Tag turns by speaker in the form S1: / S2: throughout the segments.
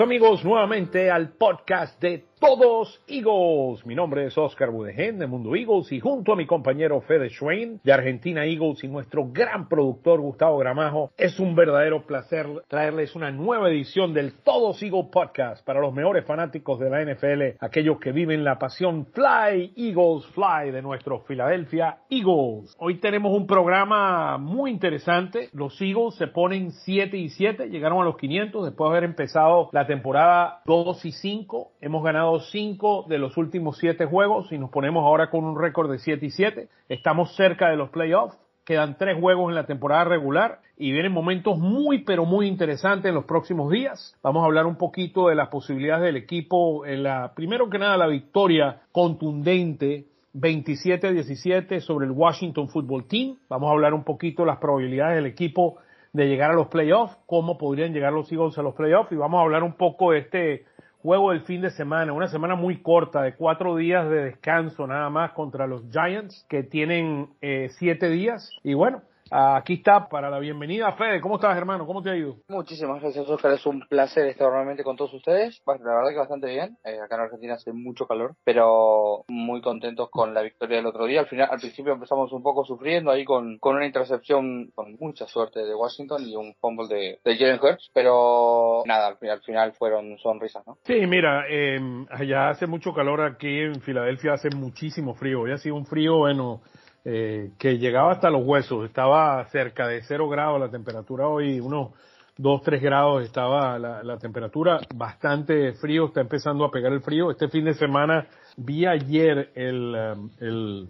S1: Amigos nuevamente al podcast de todos Eagles. Mi nombre es Oscar Budegen de Mundo Eagles y junto a mi compañero Fede Schwein de Argentina Eagles y nuestro gran productor Gustavo Gramajo, es un verdadero placer traerles una nueva edición del Todos Eagles Podcast para los mejores fanáticos de la NFL, aquellos que viven la pasión Fly Eagles Fly de nuestro Philadelphia Eagles. Hoy tenemos un programa muy interesante. Los Eagles se ponen 7 y 7, llegaron a los 500 después de haber empezado la temporada 2 y 5. Hemos ganado cinco de los últimos siete juegos y nos ponemos ahora con un récord de 7 y 7. Estamos cerca de los playoffs. Quedan tres juegos en la temporada regular y vienen momentos muy pero muy interesantes en los próximos días. Vamos a hablar un poquito de las posibilidades del equipo en la, primero que nada, la victoria contundente 27-17 sobre el Washington Football Team. Vamos a hablar un poquito de las probabilidades del equipo de llegar a los playoffs, cómo podrían llegar los Eagles a los playoffs y vamos a hablar un poco de este juego del fin de semana, una semana muy corta de cuatro días de descanso nada más contra los Giants que tienen eh, siete días. Y bueno, Aquí está para la bienvenida. Fede, ¿cómo estás, hermano? ¿Cómo te ha ido?
S2: Muchísimas gracias, Oscar. Es un placer estar nuevamente con todos ustedes. La verdad que bastante bien. Eh, acá en Argentina hace mucho calor, pero muy contentos con la victoria del otro día. Al final, al principio empezamos un poco sufriendo ahí con, con una intercepción con mucha suerte de Washington y un fumble de, de Jalen Hurts, pero nada, al, final fueron sonrisas, ¿no?
S1: Sí, mira, eh, allá hace mucho calor aquí en Filadelfia, hace muchísimo frío. Hoy ha sido un frío, bueno eh, que llegaba hasta los huesos, estaba cerca de cero grados la temperatura hoy, unos 2, 3 grados estaba la, temperatura, bastante frío, está empezando a pegar el frío. Este fin de semana vi ayer el, um, el,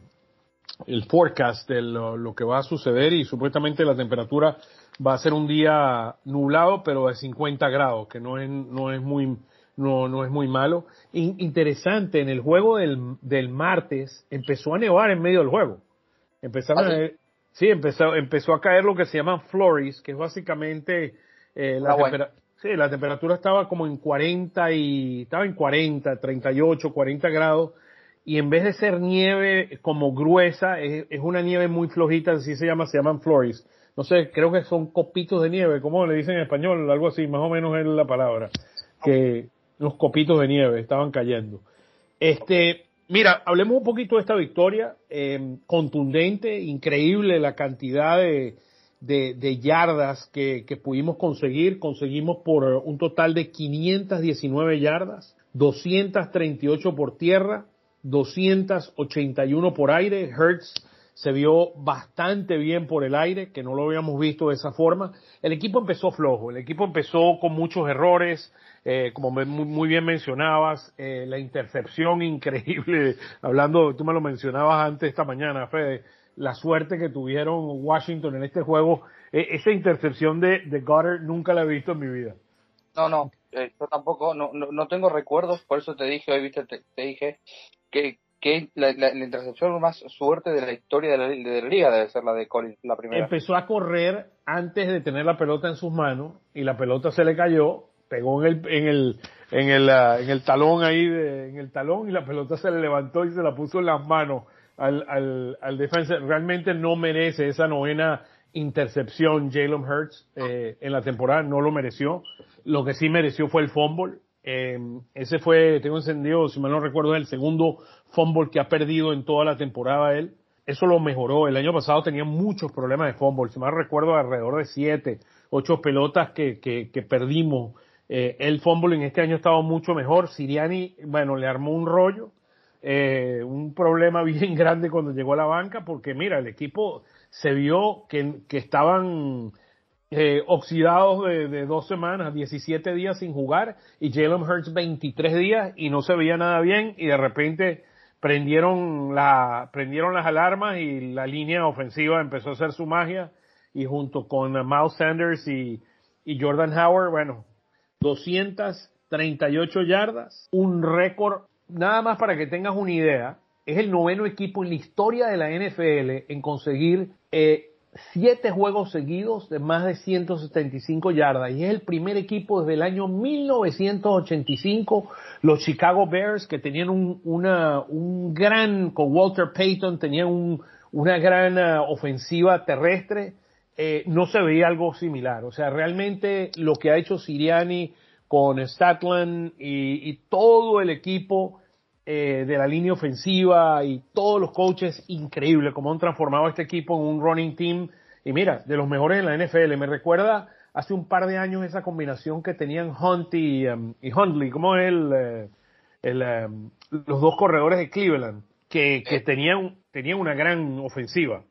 S1: el forecast de lo, que va a suceder y supuestamente la temperatura va a ser un día nublado, pero de 50 grados, que no es, no es muy, no, no es muy malo. interesante, en el juego del, del martes empezó a nevar en medio del juego. Empezaron ¿Ah, a, sí, empezó, empezó a caer lo que se llaman flurries, que es básicamente eh, la, temperatura sí, la temperatura estaba como en 40 y estaba en 40, 38, 40 grados y en vez de ser nieve como gruesa, es, una nieve muy flojita, así se llama, se llaman flurries. No sé, creo que son copitos de nieve, como le dicen en español, algo así, más o menos es la palabra, que los copitos de nieve estaban cayendo. Este, Mira, hablemos un poquito de esta victoria, eh, contundente, increíble la cantidad de, yardas que, que, pudimos conseguir. Conseguimos por un total de 519 yardas, 238 por tierra, 281 por aire. Hertz se vio bastante bien por el aire, que no lo habíamos visto de esa forma. El equipo empezó flojo, el equipo empezó con muchos errores, eh, como muy, bien mencionabas, eh, la intercepción increíble, hablando, tú me lo mencionabas antes esta mañana, Fede, la suerte que tuvieron Washington en este juego, eh, esa intercepción de, de Goddard nunca la he visto en mi vida.
S2: No, no, yo tampoco, no, no, tengo recuerdos, por eso te dije hoy, viste, te, dije que, que la, la, intercepción más suerte de la historia de la, de la, liga debe ser la de Collins, la primera.
S1: Empezó a correr antes de tener la pelota en sus manos y la pelota se le cayó pegó en el, en el, en el, ah, en el talón ahí, de, en el talón y la pelota se le levantó y se la puso en las manos al, al, al defensa. Realmente no merece esa novena intercepción Jalen Hurts eh, en la temporada, no lo mereció. Lo que sí mereció fue el fumble. Eh, ese fue, tengo encendido, si mal no recuerdo, es el segundo fumble que ha perdido en toda la temporada él. Eso lo mejoró. El año pasado tenía muchos problemas de fumble. Si mal recuerdo, alrededor de siete, ocho pelotas que, que, que perdimos eh, el fumble en este año ha estado mucho mejor. Siriani, bueno, le armó un rollo, eh, un problema bien grande cuando llegó a la banca, porque mira, el equipo se vio que, que estaban eh, oxidados de, de, dos semanas, 17 días sin jugar, y Jalen Hurts 23 días y no se veía nada bien, y de repente prendieron, la, prendieron las alarmas y la línea ofensiva empezó a hacer su magia, y junto con Miles Sanders y, y Jordan Howard, bueno, 238 yardas, un récord, nada más para que tengas una idea, es el noveno equipo en la historia de la NFL en conseguir eh, siete juegos seguidos de más de 175 yardas. Y es el primer equipo desde el año 1985, los Chicago Bears que tenían un, una, un gran, con Walter Payton, tenían una gran uh, ofensiva terrestre, eh, no se veía algo similar. O sea, realmente lo que ha hecho Siriani con Statland y, y todo el equipo eh, de la línea ofensiva y todos los coaches, increíble cómo han transformado este equipo en un running team. Y mira, de los mejores en la NFL. Me recuerda hace un par de años esa combinación que tenían Hunt y, um, y Huntley, como es el, eh, el um, los dos corredores de Cleveland, que, que tenían, tenían una gran ofensiva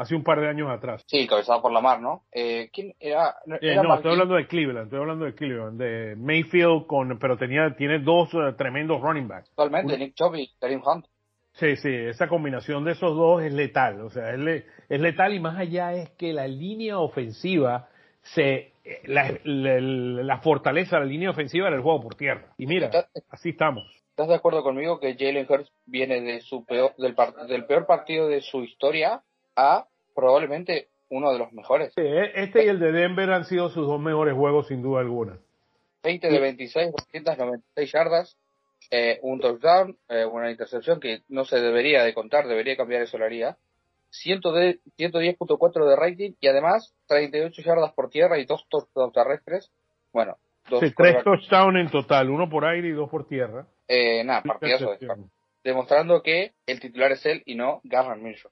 S1: hace un par de años atrás.
S2: Sí, cabezado por la mar, ¿no? Eh, ¿Quién era?
S1: Eh, no, estoy hablando de Cleveland, estoy hablando de Cleveland, de Mayfield, con, pero tenía, tiene dos uh, tremendos running backs.
S2: Actualmente, Nick Chubb y Kareem Hunt.
S1: Sí, sí, esa combinación de esos dos es letal, o sea, es, le, es letal y más allá es que la línea ofensiva se la, la, la, fortaleza de la línea ofensiva era el juego por tierra. Y mira, así estamos.
S2: ¿Estás de acuerdo conmigo que Jalen Hurts viene de su peor, del, del peor partido de su historia a probablemente uno de los mejores?
S1: Sí, este y el de Denver han sido sus dos mejores juegos sin duda alguna.
S2: 20 de 26, 296 yardas, eh, un touchdown, eh, una intercepción que no se debería de contar, debería cambiar eso la haría. 110.4 de rating y además 38 yardas por tierra y dos touchdowns terrestres. Bueno,
S1: dos sí, tres touchdowns en total, uno por aire y dos por tierra.
S2: Eh, nada, partidazo de Demostrando que el titular es él y no Garner Minshew.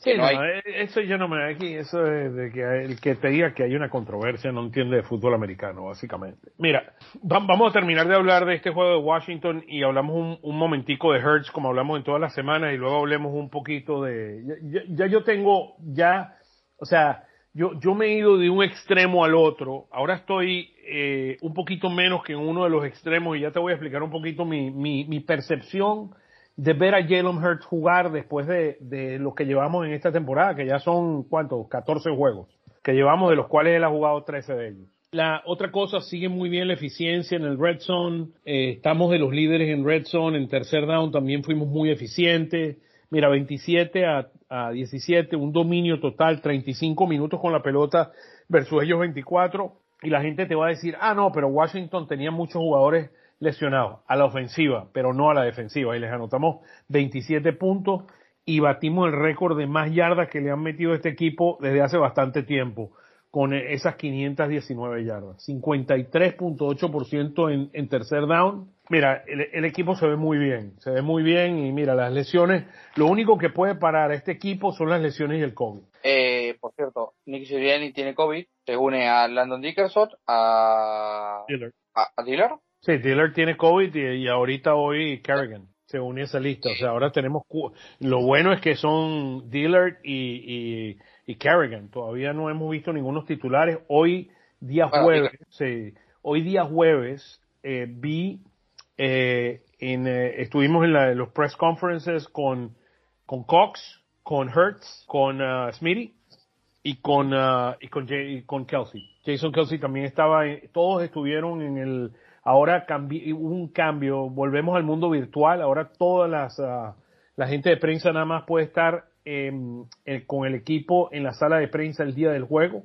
S1: Sí, no, eh, eso yo no me aquí, eso es de que el que te diga que hay una controversia no entiende de fútbol americano, básicamente. Mira, vamos a terminar de hablar de este juego de Washington y hablamos un, un momentico de Hertz, como hablamos en todas las semanas, y luego hablemos un poquito de, ya, ya, yo tengo, ya, o sea, yo, yo me he ido de un extremo al otro, ahora estoy eh, un poquito menos que en uno de los extremos y ya te voy a explicar un poquito mi, mi, mi percepción de ver a Jalen Hurts jugar después de, de lo que llevamos en esta temporada, que ya son, ¿cuántos? 14 juegos, que llevamos, de los cuales él ha jugado 13 de ellos. La otra cosa, sigue muy bien la eficiencia en el red zone, eh, estamos de los líderes en red zone, en tercer down también fuimos muy eficientes. Mira, 27 a, a 17, un dominio total, 35 minutos con la pelota versus ellos 24. Y la gente te va a decir, ah, no, pero Washington tenía muchos jugadores lesionados a la ofensiva, pero no a la defensiva. Y les anotamos 27 puntos y batimos el récord de más yardas que le han metido a este equipo desde hace bastante tiempo, con esas 519 yardas. 53.8% en, en tercer down. Mira, el, el, equipo se ve muy bien, se ve muy bien y mira, las lesiones, lo único que puede parar a este equipo son las lesiones y el COVID.
S2: Eh, por cierto, Nick Sirianni tiene COVID, se une a Landon Dickerson, a
S1: Diller.
S2: A, a Diller
S1: Sí, Dillard tiene COVID y, y, ahorita hoy Kerrigan se une a esa lista. O sea, ahora tenemos, lo bueno es que son Dillard y, y, y Kerrigan. Todavía no hemos visto ningunos titulares. Hoy, día jueves, sí, hoy día jueves, eh, vi, eh, en, eh, estuvimos en, la, en, los press conferences con, con Cox, con Hertz, con uh, Smitty y con, uh, y con, Jay, y con Kelsey. Jason Kelsey también estaba, todos estuvieron en el, ahora un cambio, volvemos al mundo virtual, ahora toda las, uh, la gente de prensa nada más puede estar eh, con el equipo en la sala de prensa el día del juego.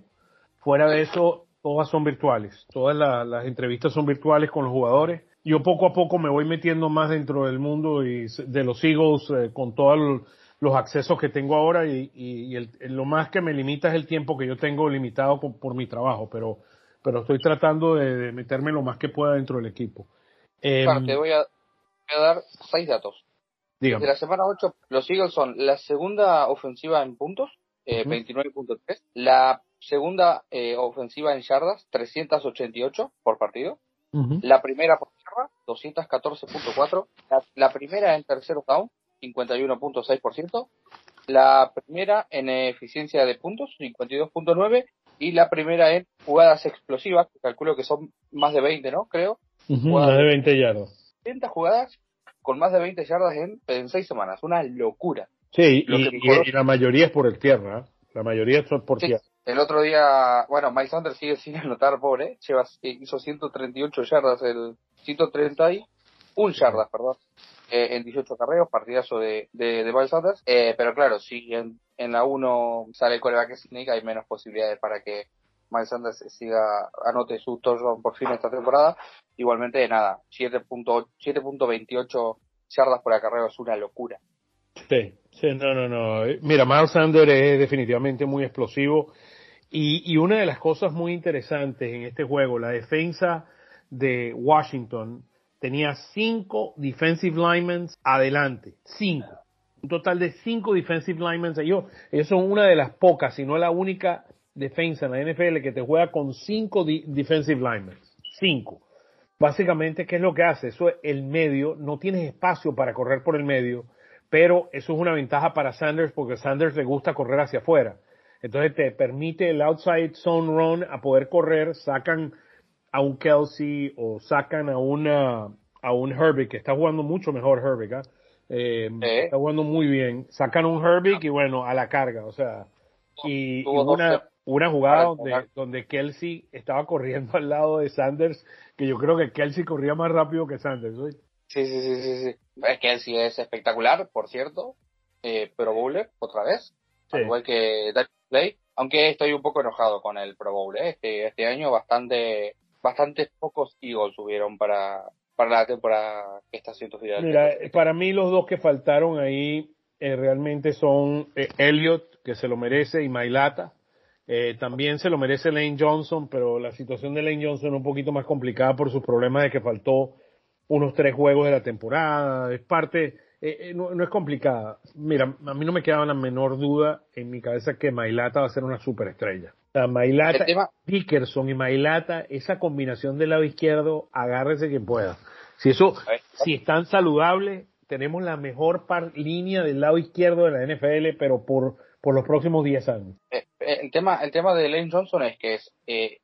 S1: Fuera de eso, todas son virtuales, todas la, las entrevistas son virtuales con los jugadores. Yo poco a poco me voy metiendo más dentro del mundo y de los Eagles eh, con todos los accesos que tengo ahora y, lo más que me limita es el tiempo que yo tengo limitado por, por mi trabajo, pero pero estoy tratando de, de, meterme lo más que pueda dentro del equipo.
S2: Eh, claro, te voy a, voy a, dar seis datos.
S1: Dígame.
S2: De la semana 8, los Eagles son la segunda ofensiva en puntos, eh, uh -huh. 29.3, la segunda eh, ofensiva en yardas, 388 por partido, uh -huh. la primera por tierra, 214.4, la, la primera en tercer down, 51.6%, la primera en eficiencia de puntos, 52.9, y la primera en jugadas explosivas, que calculo que son más de 20, ¿no? Creo.
S1: Uh -huh, más de 20 yardas.
S2: 30 jugadas con más de 20 yardas en, en 6 semanas, una locura.
S1: Sí, y, y, y, la mayoría es por el tierra, ¿eh? la mayoría son por sí. tierra.
S2: El otro día, bueno, Mike Sanders sigue sin anotar, pobre, lleva, hizo 138 yardas, el 131 yardas, perdón, eh, en 18 carreos, partidazo de, de, de Miles Sanders, eh, pero claro, si en, en la 1 sale el coreback Sneak, hay menos posibilidades para que Miles Sanders siga, anote su touchdown por fin esta temporada. Igualmente, nada, 7.28 yardas por acarreo es una locura.
S1: Sí, sí, no, no, no. Mira, Miles Sanders es definitivamente muy explosivo. Y, y una de las cosas muy interesantes en este juego, la defensa de Washington tenía cinco defensive linemen adelante. Cinco. Un total de cinco defensive linemen. Ellos, ellos son una de las pocas, si no la única defensa en la NFL que te juega con cinco defensive linemen. Cinco. Básicamente, ¿qué es lo que hace? Eso es el medio, no tienes espacio para correr por el medio, pero eso es una ventaja para Sanders porque Sanders le gusta correr hacia afuera. Entonces te permite el outside zone run a poder correr, sacan a un Kelsey o sacan a una a un Herbie que está jugando mucho mejor Herbie, ¿ah? eh, está jugando muy bien, sacan un Herbie y bueno, a la carga, o sea, y, una, una jugada donde, donde Kelsey estaba corriendo al lado de Sanders, que yo creo que Kelsey corría más rápido que Sanders.
S2: Sí, sí, sí, sí, sí. Kelsey es espectacular, por cierto, eh, Pro Bowler, otra vez, igual que Play, aunque estoy un poco enojado con el Pro Bowl, este, este año bastante, bastantes pocos Eagles subieron para, para la temporada que está haciendo
S1: Mira, para mí los dos que faltaron ahí eh, realmente son eh, Elliot, que se lo merece, y Mailata. Eh, también se lo merece Lane Johnson, pero la situación de Lane Johnson es un poquito más complicada por sus problemas de que faltó unos tres juegos de la temporada. Es parte, no, es complicada. Mira, a mí no me quedaba la menor duda en mi cabeza que Mailata va a ser una superestrella. Mailata, Dickerson y Mailata, esa combinación del lado izquierdo, agárrese quien pueda. Si eso, si están saludables, tenemos la mejor línea del lado izquierdo de la NFL, pero por, por los próximos 10 años.
S2: Eh, eh, el tema, el tema de Lane Johnson es que es eh,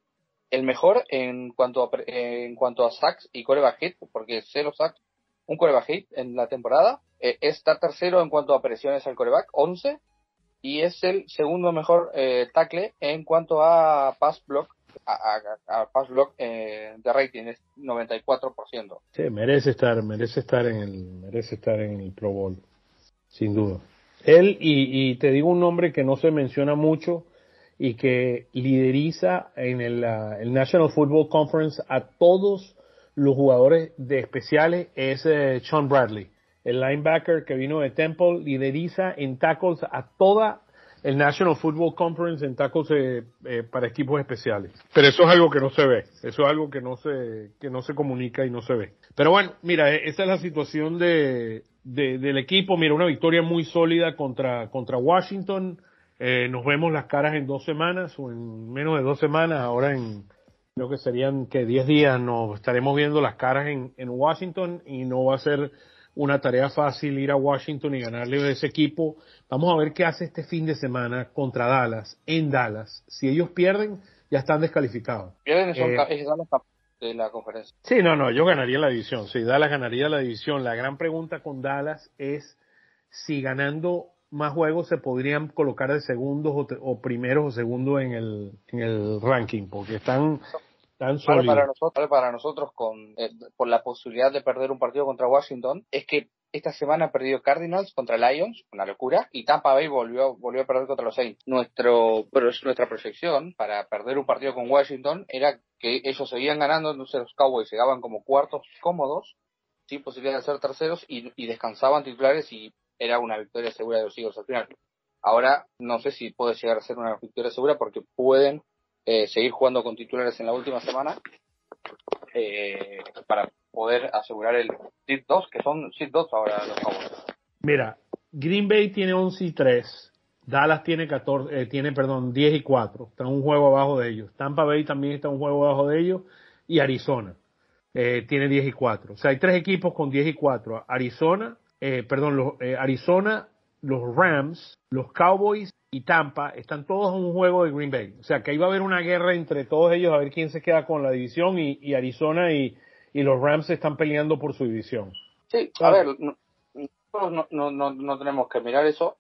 S2: el mejor en cuanto a, en cuanto a sacks y coreback hit, porque cero sacks, un coreback hit en la temporada. está tercero en cuanto a presiones al coreback, 11 y es el segundo mejor eh, tackle en cuanto a pass block a, pass block eh, de rating es 94%.
S1: Sí, merece estar, merece estar en el, merece estar en el Pro Bowl, sin duda. Él y, te digo un nombre que no se menciona mucho y que lideriza en el, el National Football Conference a todos los jugadores de especiales es eh, Sean Bradley el linebacker que vino de Temple, lideriza en tackles a toda el National Football Conference en tackles eh, eh, para equipos especiales. Pero eso es algo que no se ve, eso es algo que no se, que no se comunica y no se ve. Pero bueno, mira, e, esa es la situación de, del equipo. Mira, una victoria muy sólida contra, contra Washington. Eh, nos vemos las caras en dos semanas o en menos de dos semanas. Ahora en, creo que serían que diez días nos estaremos viendo las caras en, en Washington y no va a ser una tarea fácil ir a Washington y ganarle a ese equipo. Vamos a ver qué hace este fin de semana contra Dallas, en Dallas. Si ellos pierden, ya están descalificados.
S2: Pierden, son, eh, de la conferencia.
S1: Sí, no, no, yo ganaría la división. Sí, Dallas ganaría la división. La gran pregunta con Dallas es si ganando más juegos se podrían colocar de segundos o, o primeros o segundos en el, en el ranking, porque están
S2: para nosotros, para nosotros con, eh, por la posibilidad de perder un partido contra Washington es que esta semana ha perdido Cardinals contra Lions, una locura, y Tampa Bay volvió, volvió a perder contra los Saints. Nuestro, pero es nuestra proyección para perder un partido con Washington era que ellos seguían ganando, entonces los Cowboys llegaban como cuartos cómodos, sin posibilidad de ser terceros, y, y descansaban titulares y era una victoria segura de los Eagles al final. Ahora no sé si puede llegar a ser una victoria segura porque pueden eh, seguir jugando con titulares en la última semana eh, para poder asegurar el SID 2, que son SID 2 ahora los Cowboys.
S1: Mira, Green Bay tiene 11 y 3. Dallas tiene 14, eh, tiene, perdón, 10 y 4. Está un juego abajo de ellos. Tampa Bay también está un juego abajo de ellos. Y Arizona eh, tiene 10 y 4. O sea, hay tres equipos con 10 y 4. Arizona, eh, perdón, los, eh, Arizona, los Rams, los Cowboys y Tampa están todos en un juego de Green Bay. O sea que va a haber una guerra entre todos ellos a ver quién se queda con la división y, Arizona y, los Rams están peleando por su división.
S2: Sí, a ver, no, no, no, no tenemos que mirar eso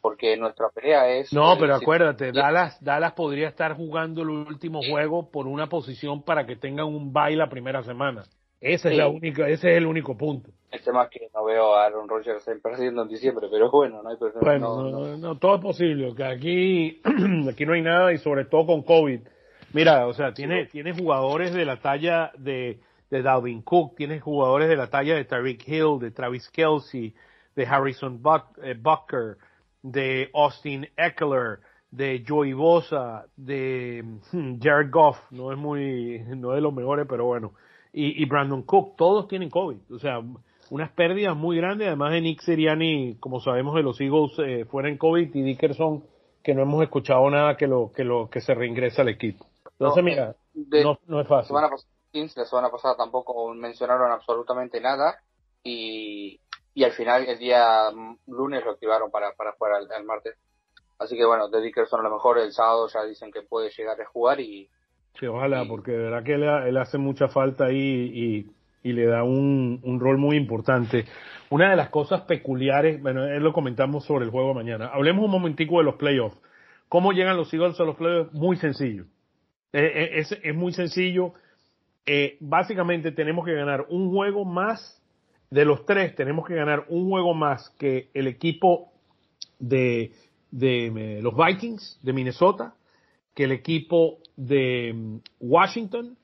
S2: porque nuestra pelea es...
S1: No, pero acuérdate, Dallas, Dallas podría estar jugando el último juego por una posición para que tengan un bye la primera semana. Esa es la única, ese es el único punto.
S2: El tema es que no veo a Aaron Rodgers perdiendo en diciembre, pero bueno, no hay problema.
S1: Bueno, no, no, todo es posible, que aquí, aquí no hay nada y sobre todo con COVID. Mira, o sea, tiene, tiene jugadores de la talla de, de Dalvin Cook, tiene jugadores de la talla de Tyreek Hill, de Travis Kelsey, de Harrison Buck, eh, Bucker, de Austin Eckler, de Joey Bosa, de hmm, Jared Goff, no es muy, no es de los mejores, pero bueno, y, Brandon Cook, todos tienen COVID. O sea, unas pérdidas muy grandes, además de Nick Siriani, como sabemos de los Eagles, eh, fuera en COVID y Dickerson, que no hemos escuchado nada que lo que lo que se reingresa al equipo. Entonces, mira, no, es fácil.
S2: la semana pasada tampoco mencionaron absolutamente nada y, y al final el día lunes lo activaron para, para jugar el, martes. Así que bueno, de Dickerson a lo mejor el sábado ya dicen que puede llegar a jugar y...
S1: Sí, ojalá, porque de verdad que él, hace mucha falta ahí y, y le da un, un, rol muy importante. Una de las cosas peculiares, bueno, él lo comentamos sobre el juego mañana. Hablemos un momentico de los playoffs. ¿Cómo llegan los Eagles a los playoffs? Muy sencillo. Eh, eh, es, es, muy sencillo. Eh, básicamente tenemos que ganar un juego más de los tres tenemos que ganar un juego más que el equipo de, de, los Vikings de Minnesota, que el equipo de mm, Washington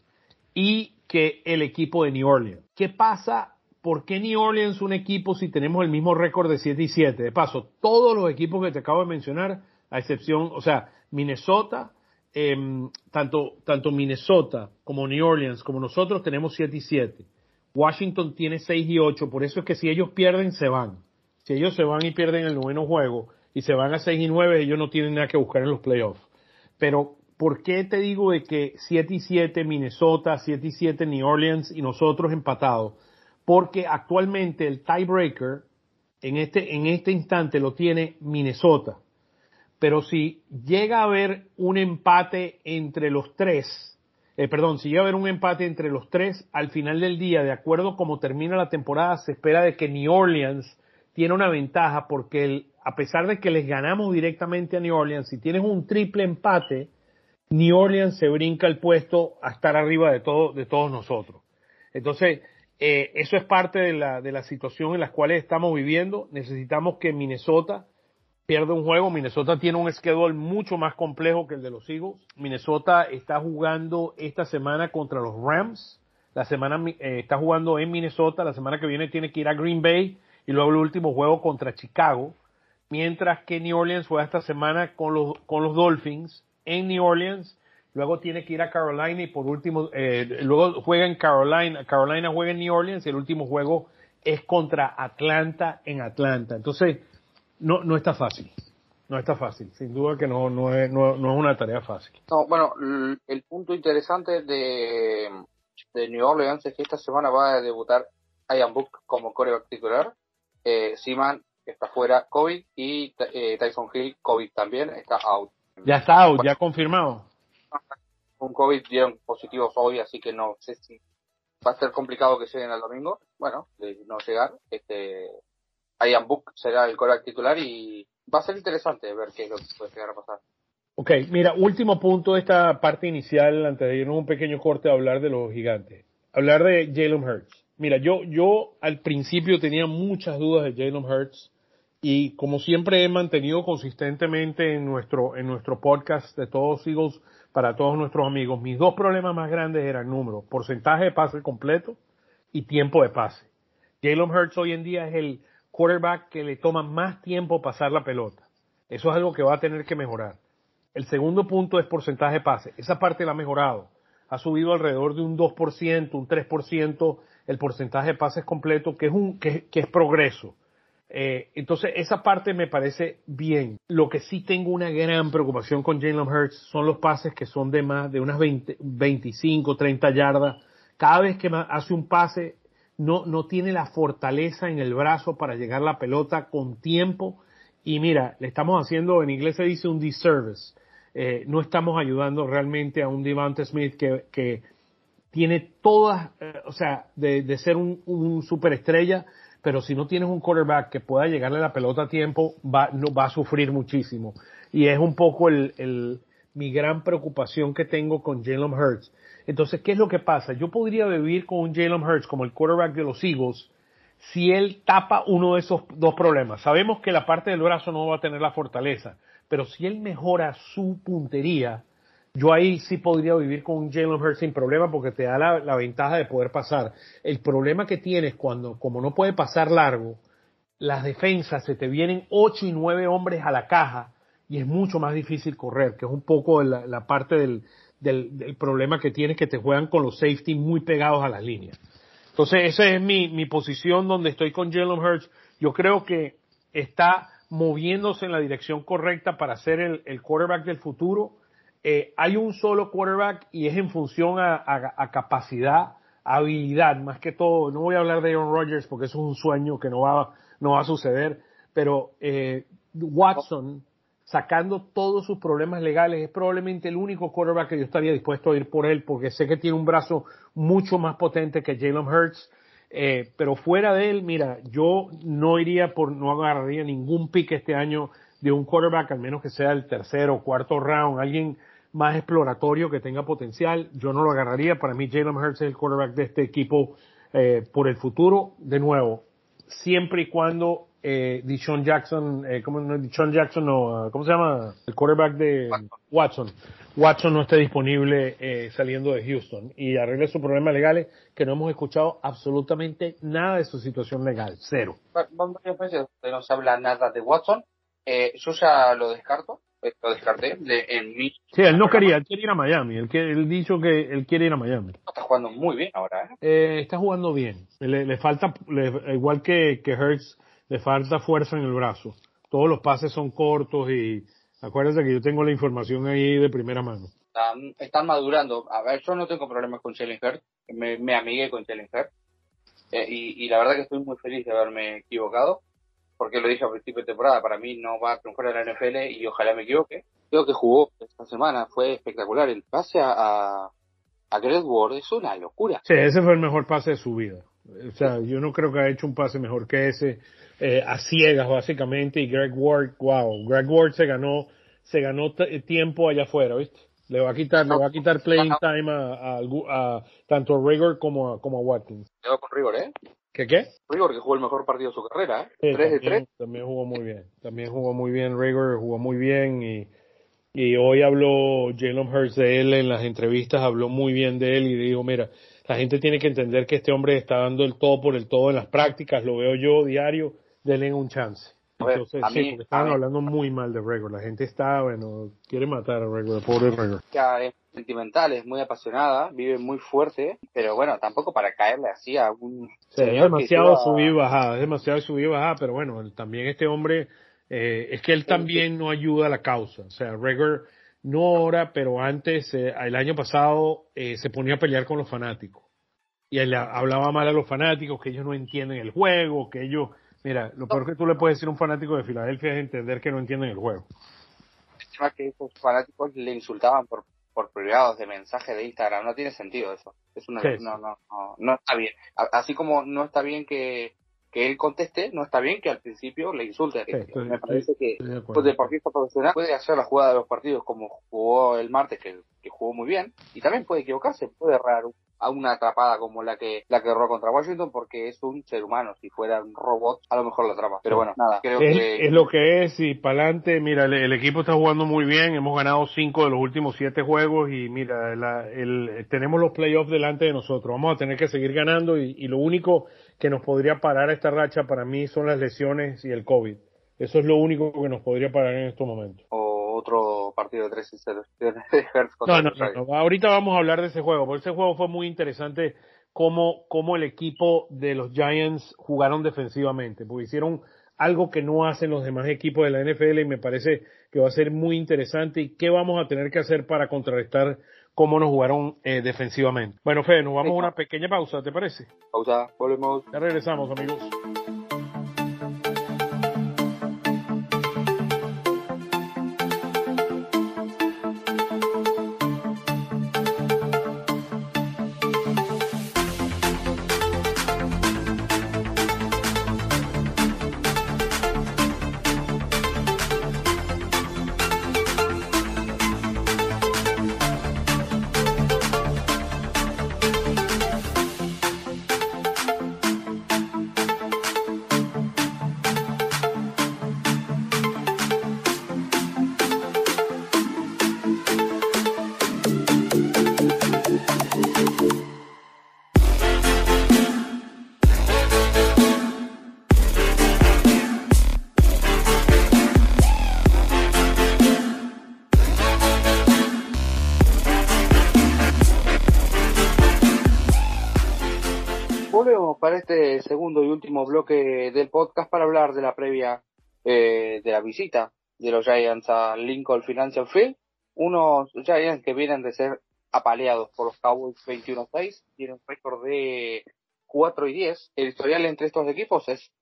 S1: y que el equipo de New Orleans. ¿Qué pasa? ¿Por qué New Orleans un equipo si tenemos el mismo récord de 7 y 7? De paso, todos los equipos que te acabo de mencionar, a excepción, o sea, Minnesota, em, tanto, tanto Minnesota como New Orleans como nosotros tenemos 7 y 7. Washington tiene 6 y 8, por eso es que si ellos pierden, se van. Si ellos se van y pierden el noveno juego y se van a 6 y 9, ellos no tienen nada que buscar en los playoffs. Pero, ¿por qué te digo de que 7 y 7 Minnesota, 7 y 7 New Orleans y nosotros empatados? Porque actualmente el tiebreaker en este, en este instante lo tiene Minnesota. Pero si llega a haber un empate entre los tres, eh, perdón, si llega a haber un empate entre los tres, al final del día, de acuerdo como termina la temporada, se espera de que New Orleans tiene una ventaja porque el, a pesar de que les ganamos directamente a New Orleans, si tienes un triple empate, New Orleans se brinca el puesto a estar arriba de, todo, de todos nosotros. Entonces, eh, eso es parte de la, de la situación en la cual estamos viviendo. Necesitamos que Minnesota pierde un juego. Minnesota tiene un schedule mucho más complejo que el de los Eagles. Minnesota está jugando esta semana contra los Rams. La semana eh, está jugando en Minnesota. La semana que viene tiene que ir a Green Bay y luego el último juego contra Chicago. Mientras que New Orleans juega esta semana con los, con los Dolphins en New Orleans. Luego tiene que ir a Carolina y por último, eh, luego juega en Carolina. Carolina juega en New Orleans y el último juego es contra Atlanta en Atlanta. Entonces, no, no está fácil. No está fácil. Sin duda que no, no, es, no, es una tarea fácil.
S2: No, bueno, el punto interesante de, de New Orleans es que esta semana va a debutar Ian Book como coreback titular. Eh, está fuera COVID y eh, Tyson Hill COVID también está out.
S1: Ya está out, ya confirmado.
S2: Un COVID dieron positivos hoy, así que no sé si va a ser complicado que lleguen al domingo. Bueno, de no llegar, este Ian Book será el coreback titular y va a ser interesante ver qué es lo que puede llegar a pasar.
S1: Ok, mira, último punto de esta parte inicial, antes de irnos un pequeño corte a hablar de los gigantes. Hablar de Jalen Hurts. Mira, yo, yo al principio tenía muchas dudas de Jalen Hurts y como siempre he mantenido consistentemente en nuestro, en nuestro podcast de todos Eagles para todos nuestros amigos, mis dos problemas más grandes eran número, porcentaje de pase completo y tiempo de pase. Jalen Hurts hoy en día es el quarterback que le toma más tiempo pasar la pelota. Eso es algo que va a tener que mejorar. El segundo punto es porcentaje de pase. Esa parte la ha mejorado. Ha subido alrededor de un 2%, un 3% el porcentaje de pases completo, que es, un, que, es progreso. Eh, entonces, esa parte me parece bien. Lo que sí tengo una gran preocupación con Jalen Hurts son los pases que son de más de unas 20, 25, 30 yardas. Cada vez que hace un pase, no, no tiene la fortaleza en el brazo para llegar la pelota con tiempo. Y mira, le estamos haciendo, en inglés se dice un disservice. Eh, no estamos ayudando realmente a un Devante Smith que, que tiene todas, eh, o sea, de, de ser un, un, superestrella, pero si no tienes un quarterback que pueda llegarle la pelota a tiempo, va, no, va a sufrir muchísimo. Y es un poco el, el, mi gran preocupación que tengo con Jalen Hurts. Entonces, ¿qué es lo que pasa? Yo podría vivir con un Jalen Hurts como el quarterback de los Eagles si él tapa uno de esos dos problemas. Sabemos que la parte del brazo no va a tener la fortaleza, pero si él mejora su puntería, yo ahí sí podría vivir con un Jalen Hurts sin problema porque te da la, ventaja de poder pasar. El problema que tienes cuando, como no puede pasar largo, las defensas se te vienen ocho y nueve hombres a la caja y es mucho más difícil correr, que es un poco la, la parte del, problema que tienes que te juegan con los safety muy pegados a las líneas. Entonces, esa es mi posición donde estoy con Jalen Hurts. Yo creo que está moviéndose en la dirección correcta para ser el, quarterback del futuro. Eh, hay un solo quarterback y es en función a, capacidad, habilidad, más que todo. No voy a hablar de Aaron Rodgers porque eso es un sueño que no va, no va a suceder, pero eh, Watson sacando todos sus problemas legales, es probablemente el único quarterback que yo estaría dispuesto a ir por él, porque sé que tiene un brazo mucho más potente que Jalen Hurts. Eh, pero fuera de él, mira, yo no iría por, no agarraría ningún pick este año de un quarterback, al menos que sea el tercero o cuarto round, alguien más exploratorio que tenga potencial. Yo no lo agarraría. Para mí, Jalen Hurts es el quarterback de este equipo eh, por el futuro. De nuevo, siempre y cuando eh, Dishon Jackson, eh, ¿cómo, no, Dishon Jackson no, ah, ¿cómo se llama? El quarterback de Watson. Watson, no esté disponible eh, saliendo de Houston y arregle sus problemas legales que no hemos escuchado absolutamente nada de su situación legal, cero.
S2: Vamos no se habla nada de Watson. Eh, yo ya lo descarto, eh, lo descarté de, en mi...
S1: Sí, él no quería, él quiere ir a Miami, él, él dicho que él quiere ir a Miami.
S2: Está jugando muy bien ahora, ¿eh?
S1: eh está jugando bien, le, le falta, igual que, que Hertz, le falta fuerza en el brazo. Todos los pases son cortos y acuérdense que yo tengo la información ahí de primera mano.
S2: Están, madurando. A ver, yo no tengo problemas con Challenger. Me, me amigué con Challenger. Eh, y, y, la verdad que estoy muy feliz de haberme equivocado. Porque lo dije a principio de temporada, para mí no va a triunfar en la NFL y ojalá me equivoque. Creo que jugó esta semana, fue espectacular. El pase a, a, a Greg Ward es una locura.
S1: Sí, ese fue el mejor pase de su vida. O sea, yo no creo que ha hecho un pase mejor que ese eh, a ciegas básicamente y Greg Ward, wow, Greg Ward se ganó, se ganó tiempo allá afuera, ¿viste? Le va a quitar, le va a quitar playing time a, a, tanto a Rigor como a, como a Watkins.
S2: Quedó con Rigor, ¿eh?
S1: ¿Qué qué?
S2: Rigor que jugó el mejor partido de su carrera, ¿eh? 3 de 3.
S1: También jugó muy bien. También jugó muy bien Rigor, jugó muy bien y, y hoy habló Jalen Hurts de él en las entrevistas, habló muy bien de él y dijo, mira, la gente tiene que entender que este hombre está dando el todo por el todo en las prácticas, lo veo yo diario denle un chance. Entonces, sí, porque estaban hablando muy mal de Regor. La gente está, bueno, quiere matar a Regor, pobre Regor.
S2: Es sentimental, es muy apasionada, vive muy fuerte, pero bueno, tampoco para caerle así a un...
S1: Sí, es demasiado subir y bajada, es demasiado subir y bajada, pero bueno, también este hombre, eh, es que él también no ayuda a la causa. O sea, Regor no ahora, pero antes, eh, el año pasado, eh, se ponía a pelear con los fanáticos. Y él hablaba mal a los fanáticos, que ellos no entienden el juego, que ellos Mira, lo peor que tú le puedes decir a un fanático de Filadelfia es entender que no entienden el juego.
S2: Que esos fanáticos le insultaban por, por privados de mensaje de Instagram. No tiene sentido eso. Es una, no, no, no, no está bien. Así como no está bien que, que él conteste, no está bien que al principio le insulte. Me parece que el deportista profesional puede hacer la jugada de los partidos como jugó el martes, que, que jugó muy bien, y también puede equivocarse, puede errar a una atrapada como la que la que erró contra Washington porque es un ser humano. Si fuera un robot, a lo mejor lo atrapa. Pero bueno, nada, creo
S1: es,
S2: que...
S1: Es lo que es y para adelante, mira, el, equipo está jugando muy bien. Hemos ganado cinco de los últimos siete juegos y mira, el, tenemos los playoffs delante de nosotros. Vamos a tener que seguir ganando y, y lo único que nos podría parar esta racha para mí son las lesiones y el COVID. Eso es lo único que nos podría parar en estos momentos.
S2: Otro partido de 3 y 0.
S1: No, no, no, Ahorita vamos a hablar de ese juego, porque ese juego fue muy interesante cómo, cómo el equipo de los Giants jugaron defensivamente, porque hicieron algo que no hacen los demás equipos de la NFL y me parece que va a ser muy interesante y qué vamos a tener que hacer para contrarrestar cómo nos jugaron eh, defensivamente. Bueno, Fede, nos vamos a una pequeña pausa, ¿te parece?
S2: Pausa, volvemos.
S1: Ya regresamos, amigos.
S2: Último bloque del podcast para hablar de la previa eh, de la visita de los Giants a Lincoln Financial Field. Unos Giants que vienen de ser apaleados por los Cowboys 21-6, tienen récord de 4 y 10. El historial entre estos equipos es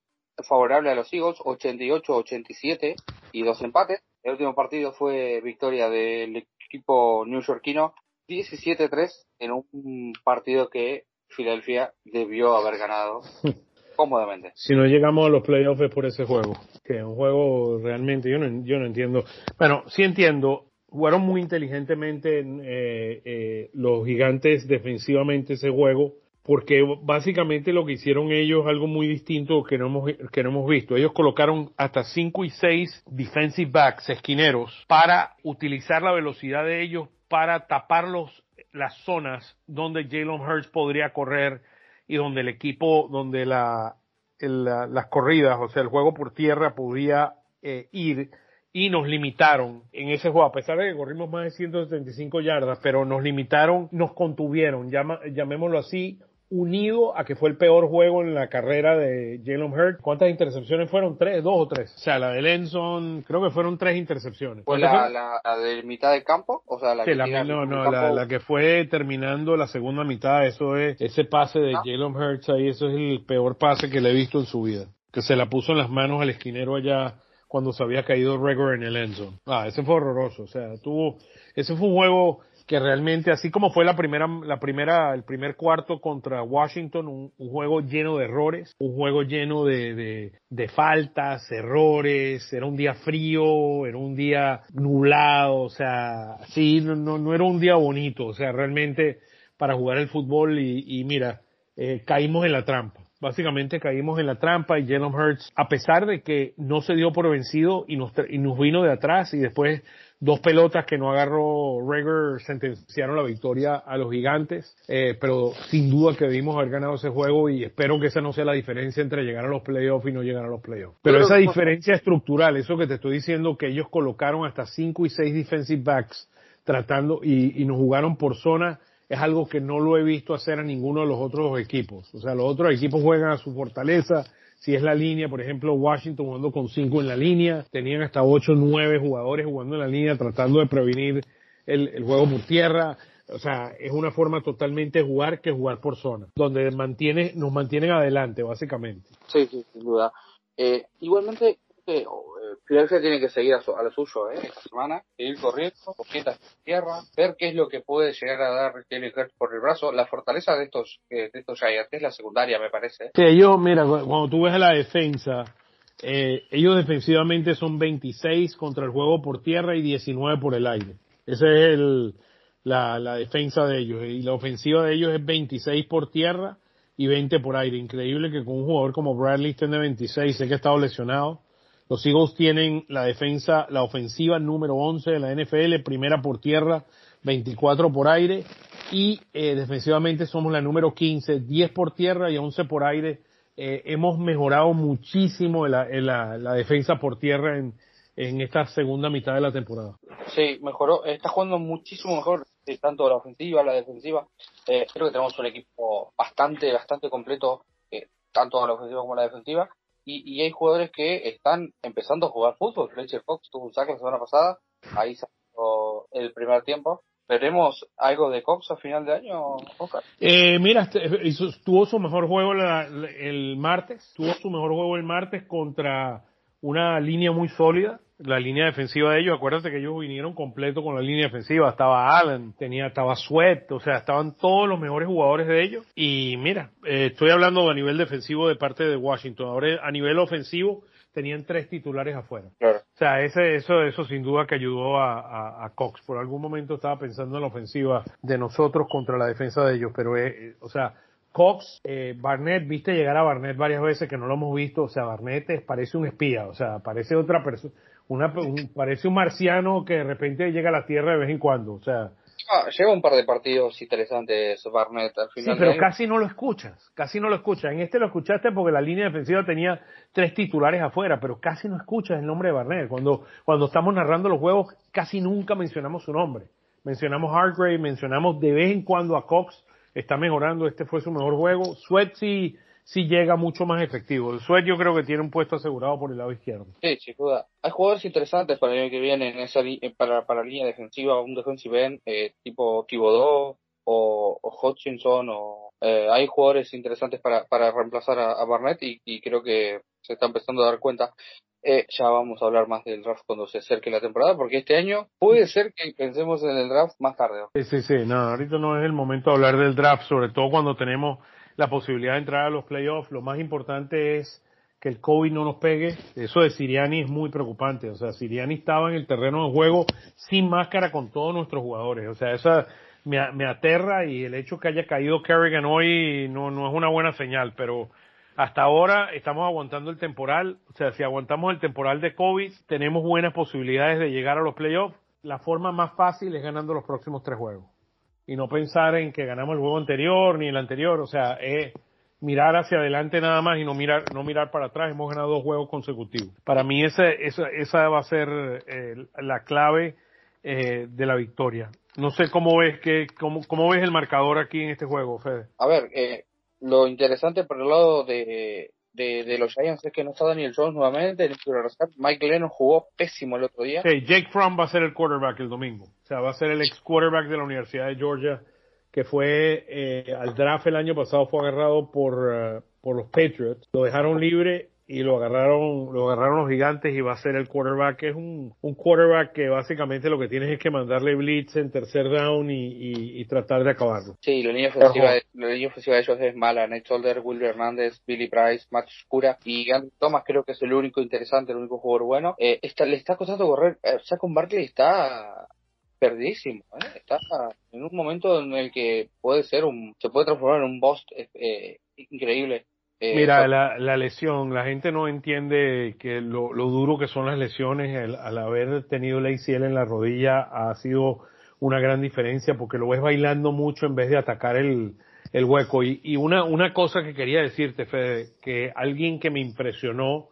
S2: favorable a los Eagles, 88-87 y dos empates. El último partido fue victoria del equipo newyorkino 17-3 en un partido que Filadelfia debió haber ganado cómodamente.
S1: Si no llegamos a los playoffs por ese juego, que es un juego realmente, yo no, yo no entiendo. Bueno, sí entiendo, jugaron muy inteligentemente eh, eh, los gigantes defensivamente ese juego, porque básicamente lo que hicieron ellos algo muy distinto que no hemos, que no hemos visto. Ellos colocaron hasta 5 y 6 defensive backs, esquineros, para utilizar la velocidad de ellos para tapar los las zonas donde Jalen Hurts podría correr y donde el equipo, donde la, las corridas, o sea, el juego por tierra podría eh, ir y nos limitaron en ese juego, a pesar de que corrimos más de 175 yardas, pero nos limitaron, nos contuvieron, llamémoslo así, unido a que fue el peor juego en la carrera de Jalen Hurts. ¿Cuántas intercepciones fueron? ¿Tres? ¿Dos o tres? O sea, la de Lenson, creo que fueron tres intercepciones.
S2: ¿Fue la, la, de mitad de campo? O sea, la que
S1: no, no, la, que fue terminando la segunda mitad, eso es, ese pase de ah. Jalen Hurts ahí, eso es el peor pase que le he visto en su vida. Que se la puso en las manos al esquinero allá cuando se había caído Regor en el endzone. Ah, ese fue horroroso. O sea, tuvo, ese fue un juego que realmente, así como fue la primera, la primera, el primer cuarto contra Washington, un, juego lleno de errores, un juego lleno de, de, de, faltas, errores, era un día frío, era un día nublado, o sea, sí, no, no, era un día bonito, o sea, realmente para jugar el fútbol y, y mira, eh, caímos en la trampa. Básicamente caímos en la trampa y Jalen Hurts, a pesar de que no se dio por vencido y nos, y nos vino de atrás y después dos pelotas que no agarró Rager sentenciaron la victoria a los gigantes, eh, pero sin duda que debimos haber ganado ese juego y espero que esa no sea la diferencia entre llegar a los playoffs y no llegar a los playoffs. Pero, esa diferencia estructural, eso que te estoy diciendo que ellos colocaron hasta cinco y seis defensive backs tratando y, y nos jugaron por zona, es algo que no lo he visto hacer a ninguno de los otros equipos. O sea, los otros equipos juegan a su fortaleza, si es la línea, por ejemplo, Washington jugando con cinco en la línea, tenían hasta ocho, nueve jugadores jugando en la línea tratando de prevenir el, juego por tierra. O sea, es una forma totalmente jugar que jugar por zona, donde mantiene, nos mantienen adelante, básicamente.
S2: Sí, sí, sin duda. Eh, igualmente, que Filadelfia tiene que seguir a, a lo suyo ¿eh? esta semana, seguir corriendo, poquitas tierra, ver qué es lo que puede llegar a dar Jalen por el brazo. La fortaleza de estos eh, de estos Giants es la secundaria, me parece.
S1: Sí, ellos, mira, cuando tú ves la defensa, eh, ellos defensivamente son 26 contra el juego por tierra y 19 por el aire. Esa es el, la, defensa de ellos. Y la ofensiva de ellos es 26 por tierra y 20 por aire. Increíble que con un jugador como Bradley estén de 26, sé que ha estado lesionado los Eagles tienen la defensa, la ofensiva número 11 de la NFL, primera por tierra, 24 por aire y eh, defensivamente somos la número 15, 10 por tierra y 11 por aire. Eh, hemos mejorado muchísimo la, la, defensa por tierra en, en esta segunda mitad de la temporada.
S2: Sí, mejoró, está jugando muchísimo mejor, eh, tanto la ofensiva, la defensiva. Eh, creo que tenemos un equipo bastante, bastante completo, tanto la ofensiva como la defensiva y, hay jugadores que están empezando a jugar fútbol. Fletcher Fox tuvo un saque la semana pasada, ahí salió el primer tiempo. ¿Veremos algo de Cox a final de año,
S1: Eh, mira, este, tuvo su mejor juego el martes, tuvo su mejor juego el martes contra una línea muy sólida la línea defensiva de ellos, acuérdate que ellos vinieron completo con la línea defensiva, estaba Allen, tenía, estaba Sweat, o sea, estaban todos los mejores jugadores de ellos. Y mira, eh, estoy hablando a nivel defensivo de parte de Washington. Ahora a nivel ofensivo tenían tres titulares afuera. O sea, ese, eso, eso sin duda que ayudó a, a, Cox. Por algún momento estaba pensando en la ofensiva de nosotros contra la defensa de ellos, pero eh, o sea, Cox, eh, Barnett, viste llegar a Barnett varias veces que no lo hemos visto, o sea, Barnett parece un espía, o sea, parece otra persona, una, parece un marciano que de repente llega a la Tierra de vez en cuando, o sea.
S2: Ah, lleva un par de partidos interesantes Barnett al final.
S1: Sí, pero casi no lo escuchas, casi no lo escuchas. En este lo escuchaste porque la línea defensiva tenía tres titulares afuera, pero casi no escuchas el nombre de Barnett. Cuando, cuando estamos narrando los juegos, casi nunca mencionamos su nombre. Mencionamos Hargrave, mencionamos de vez en cuando a Cox, está mejorando, este fue su mejor juego. Sweat sí, llega mucho más efectivo. El Sweat yo creo que tiene un puesto asegurado por el lado izquierdo.
S2: Sí, sin duda. Hay jugadores interesantes para el año que viene en esa para, para la línea defensiva, un defensive end eh, tipo Thibodeau o, o Hutchinson o eh, hay jugadores interesantes para, para reemplazar a, Barnett y, y, creo que se está empezando a dar cuenta. Eh, ya vamos a hablar más del draft cuando se acerque la temporada, porque este año puede ser que pensemos en el draft más tarde.
S1: Sí, sí, sí, no, ahorita no es el momento de hablar del draft, sobre todo cuando tenemos la posibilidad de entrar a los playoffs. Lo más importante es que el COVID no nos pegue. Eso de Siriani es muy preocupante. O sea, Siriani estaba en el terreno de juego sin máscara con todos nuestros jugadores. O sea, esa me, me aterra y el hecho que haya caído Kerrigan hoy no, no es una buena señal, pero hasta ahora estamos aguantando el temporal. O sea, si aguantamos el temporal de COVID, tenemos buenas posibilidades de llegar a los playoffs. La forma más fácil es ganando los próximos tres juegos y no pensar en que ganamos el juego anterior ni el anterior, o sea, es mirar hacia adelante nada más y no mirar no mirar para atrás. Hemos ganado dos juegos consecutivos. Para mí esa esa, esa va a ser eh, la clave eh, de la victoria. No sé cómo ves que cómo, cómo ves el marcador aquí en este juego, Fede.
S2: A ver, eh, lo interesante por el lado de de, los Giants es que no está Daniel Jones nuevamente, Mike Lennon jugó pésimo el otro día.
S1: Sí, Jake Fromm va a ser el quarterback el domingo. O sea, va a ser el ex quarterback de la Universidad de Georgia, que fue eh, al draft el año pasado, fue agarrado por, uh, por los Patriots. Lo dejaron libre y lo agarraron, lo agarraron los gigantes y va a ser el quarterback. Es un, un quarterback que básicamente lo que tienes es que mandarle blitz en tercer down y, y, tratar de acabarlo.
S2: Sí, la línea ofensiva, de, la línea ofensiva de ellos es mala. Nate Solder, Will Hernández, Billy Price, Matt Scura y Andy Thomas creo que es el único interesante, el único jugador bueno. Eh, está, le está costando correr. Eh, con Barkley está perdísimo. ¿eh? Está en un momento en el que puede ser un, se puede transformar en un boss eh, increíble.
S1: Eh, Mira, la, la, lesión, la gente no entiende que lo, lo duro que son las lesiones, al haber tenido la ACL en la rodilla ha sido una gran diferencia porque lo ves bailando mucho en vez de atacar el, el hueco. Y, y una, una cosa que quería decirte, Fede, que alguien que me impresionó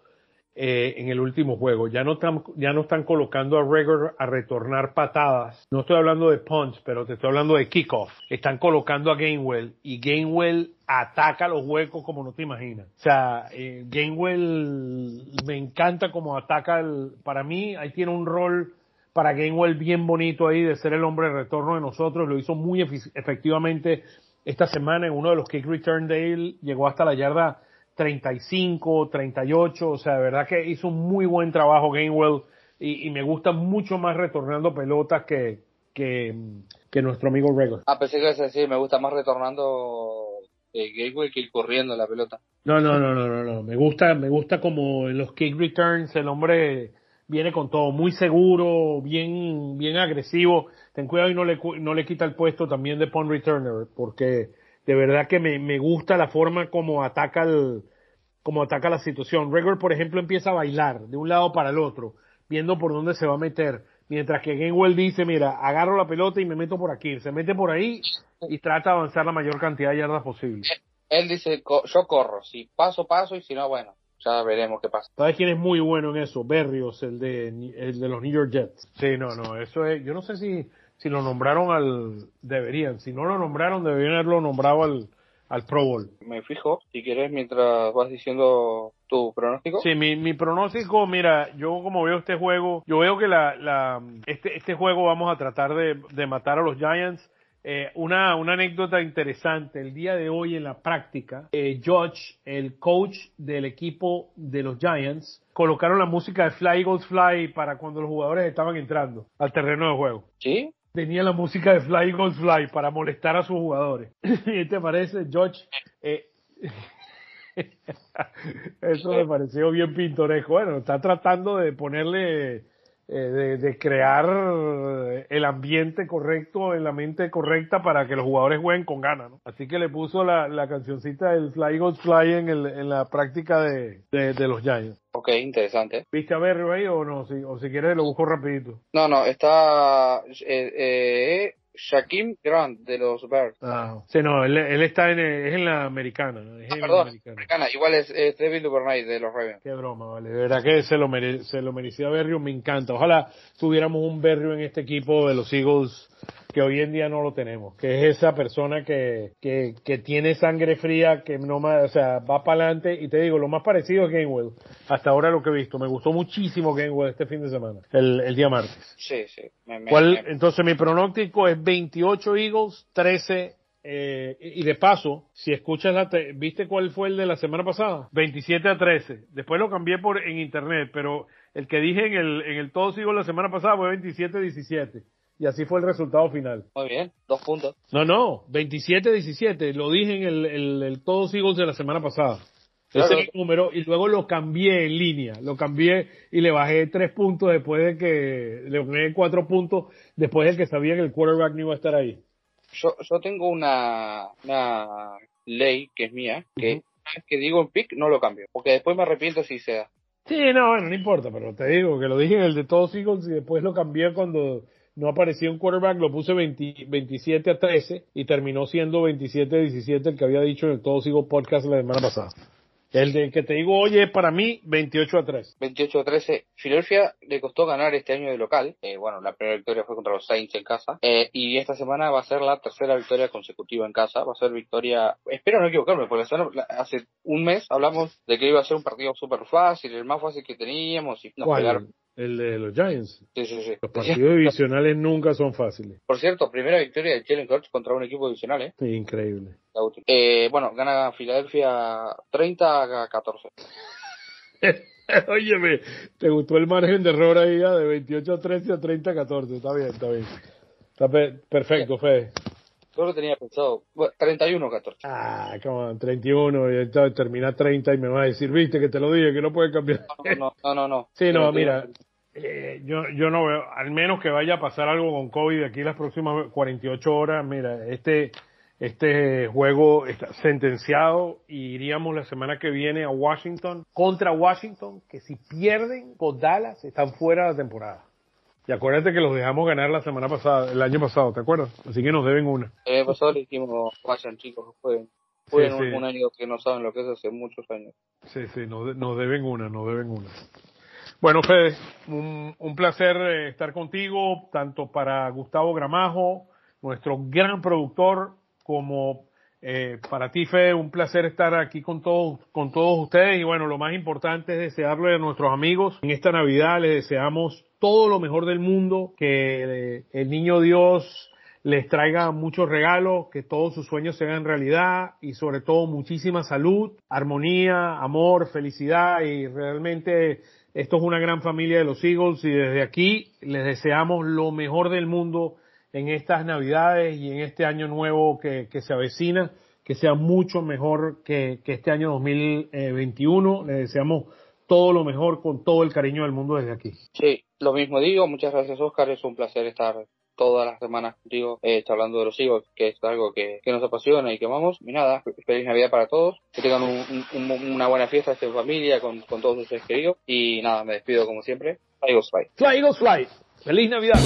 S1: eh, en el último juego. Ya no están, ya no están colocando a Regor a retornar patadas. No estoy hablando de punch, pero te estoy hablando de kickoff. Están colocando a Gainwell y Gainwell ataca los huecos como no te imaginas. O sea, eh, Gainwell me encanta como ataca el, para mí ahí tiene un rol para Gainwell bien bonito ahí de ser el hombre de retorno de nosotros. Lo hizo muy efectivamente esta semana en uno de los kick return de él. Llegó hasta la yarda 35, 38, o sea, de verdad que hizo un muy buen trabajo Gainwell y, y me gusta mucho más retornando pelotas que, que, que nuestro amigo Regal.
S2: Ah, pensé que a me gusta más retornando eh, Gainwell que ir corriendo la pelota.
S1: No, no, no, no, no, no, me gusta, me gusta como en los kick returns el hombre viene con todo, muy seguro, bien, bien agresivo. Ten cuidado y no le, no le quita el puesto también de punt returner, porque de verdad que me, me gusta la forma como ataca el, como ataca la situación. Gregor, por ejemplo, empieza a bailar de un lado para el otro, viendo por dónde se va a meter. Mientras que Gainwell dice, mira, agarro la pelota y me meto por aquí. Se mete por ahí y trata de avanzar la mayor cantidad de yardas posible.
S2: Él dice, yo corro, si paso, paso y si no, bueno, ya veremos qué pasa.
S1: ¿Sabes quién es muy bueno en eso? Berrios, el de, el de los New York Jets. Sí, no, no, eso es, yo no sé si si lo nombraron al, deberían, si no lo nombraron, deberían haberlo nombrado al, al Pro Bowl.
S2: Me fijo, si quieres, mientras vas diciendo tu pronóstico.
S1: Sí, mi, mi pronóstico, mira, yo como veo este juego, yo veo que la, la, este, este juego vamos a tratar de, de matar a los Giants. Eh, una, una anécdota interesante, el día de hoy en la práctica, eh, George, el coach del equipo de los Giants, colocaron la música de Fly Eagles Fly para cuando los jugadores estaban entrando al terreno de juego.
S2: ¿Sí?
S1: Tenía la música de Fly Goes Fly para molestar a sus jugadores. ¿Y te parece, George? Eh, eso me pareció bien pintoresco. Bueno, está tratando de ponerle eh, de, de, crear el ambiente correcto en la mente correcta para que los jugadores jueguen con ganas, ¿no? Así que le puso la, la cancioncita del Fly Goes Fly en, el, en la práctica de, de, los Giants.
S2: Ok, interesante.
S1: ¿Viste a ver ahí o no? Si, o si quieres lo busco rapidito.
S2: No, no, está... Eh, eh, Shaquem Grant de los Bears.
S1: Ah, sí, no, él, él está en, es en la americana. Es
S2: ah, perdón, americana. Igual es, es David Duvernay de los Ravens.
S1: Qué broma, vale. De verdad que se lo, mere, se lo merecía Berrio, me encanta. Ojalá tuviéramos un Berrio en este equipo de los Eagles que hoy en día no lo tenemos, que es esa persona que, que, que tiene sangre fría, que no más, o sea, va para adelante y te digo, lo más parecido es Gainwell, hasta ahora lo que he visto, me gustó muchísimo Gainwell este fin de semana, el, el día martes.
S2: Sí, sí.
S1: ¿Cuál, entonces mi pronóstico es 28 Eagles, 13 eh, y de paso, si escuchas la, ¿viste cuál fue el de la semana pasada? 27 a 13. Después lo cambié por en internet, pero el que dije en el, en el todo sigo la semana pasada fue 27 a 17. Y así fue el resultado final.
S2: Muy bien, dos puntos.
S1: No, no, 27-17. Lo dije en el, el, el Todos Eagles de la semana pasada. Ese es el número y luego lo cambié en línea. Lo cambié y le bajé tres puntos después de que, le bajé cuatro puntos después de que sabía que el quarterback no iba a estar ahí.
S2: Yo, yo tengo una, una ley que es mía, que que digo en pick no lo cambio, porque después me arrepiento si se da.
S1: Sí, no, bueno, no importa, pero te digo que lo dije en el de todos Eagles y después lo cambié cuando no aparecía un quarterback, lo puse 27 a 13 y terminó siendo 27 a 17 el que había dicho en el Todos Eagles podcast la semana pasada. El de que te digo, oye, para mí, 28 a 3.
S2: 28 a 13. Filadelfia le costó ganar este año de local. Eh, bueno, la primera victoria fue contra los Saints en casa. Eh, y esta semana va a ser la tercera victoria consecutiva en casa. Va a ser victoria, espero no equivocarme, porque hace un mes hablamos de que iba a ser un partido súper fácil, el más fácil que teníamos. Y nos
S1: ¿Cuál? El de los Giants.
S2: Sí, sí, sí.
S1: Los partidos divisionales nunca son fáciles.
S2: Por cierto, primera victoria de Jalen Hurts contra un equipo divisional, ¿eh?
S1: Increíble.
S2: Eh, bueno, gana Filadelfia 30 a 14.
S1: Óyeme, ¿te gustó el margen de error ahí ya de 28 a 13 a 30 a 14? Está bien, está bien. Está perfecto, Fede.
S2: Yo lo tenía pensado. Bueno, 31 14.
S1: Ah, como 31 y entonces termina 30 y me va a decir, viste que te lo dije, que no puede cambiar.
S2: No, no, no. no,
S1: Sí, no, mira, eh, yo, yo no veo, al menos que vaya a pasar algo con COVID aquí las próximas 48 horas, mira, este, este juego está sentenciado y iríamos la semana que viene a Washington contra Washington, que si pierden por Dallas están fuera de la temporada. Y acuérdate que los dejamos ganar la semana pasada, el año pasado, ¿te acuerdas? Así que nos deben una.
S2: El año pasado le dijimos, vayan chicos, jueguen. Fue un, año que no saben lo que es hace muchos años.
S1: Sí, sí, nos, nos deben una, nos deben una. Bueno, Fede, un, un placer eh, estar contigo, tanto para Gustavo Gramajo, nuestro gran productor, como eh, para ti, Fede, un placer estar aquí con todos, con todos ustedes. Y bueno, lo más importante es desearle a nuestros amigos en esta Navidad, les deseamos todo lo mejor del mundo, que eh, el niño Dios les traiga muchos regalos, que todos sus sueños se hagan realidad y sobre todo muchísima salud, armonía, amor, felicidad y realmente esto es una gran familia de los Eagles y desde aquí les deseamos lo mejor del mundo en estas Navidades y en este año nuevo que, se avecina, que sea mucho mejor que, que este año 2021. Les deseamos todo lo mejor con todo el cariño del mundo desde aquí.
S2: Sí, lo mismo digo, muchas gracias Oscar, es un placer estar todas las semanas contigo eh, hablando de los hijos, que es algo que, que, nos apasiona y que amamos. Y nada, feliz Navidad para todos, que tengan un, un, una buena fiesta en familia con, con todos ustedes queridos. Y nada, me despido como siempre. Fly Eagles Fly.
S1: Fly Eagles Fly. Feliz Navidad.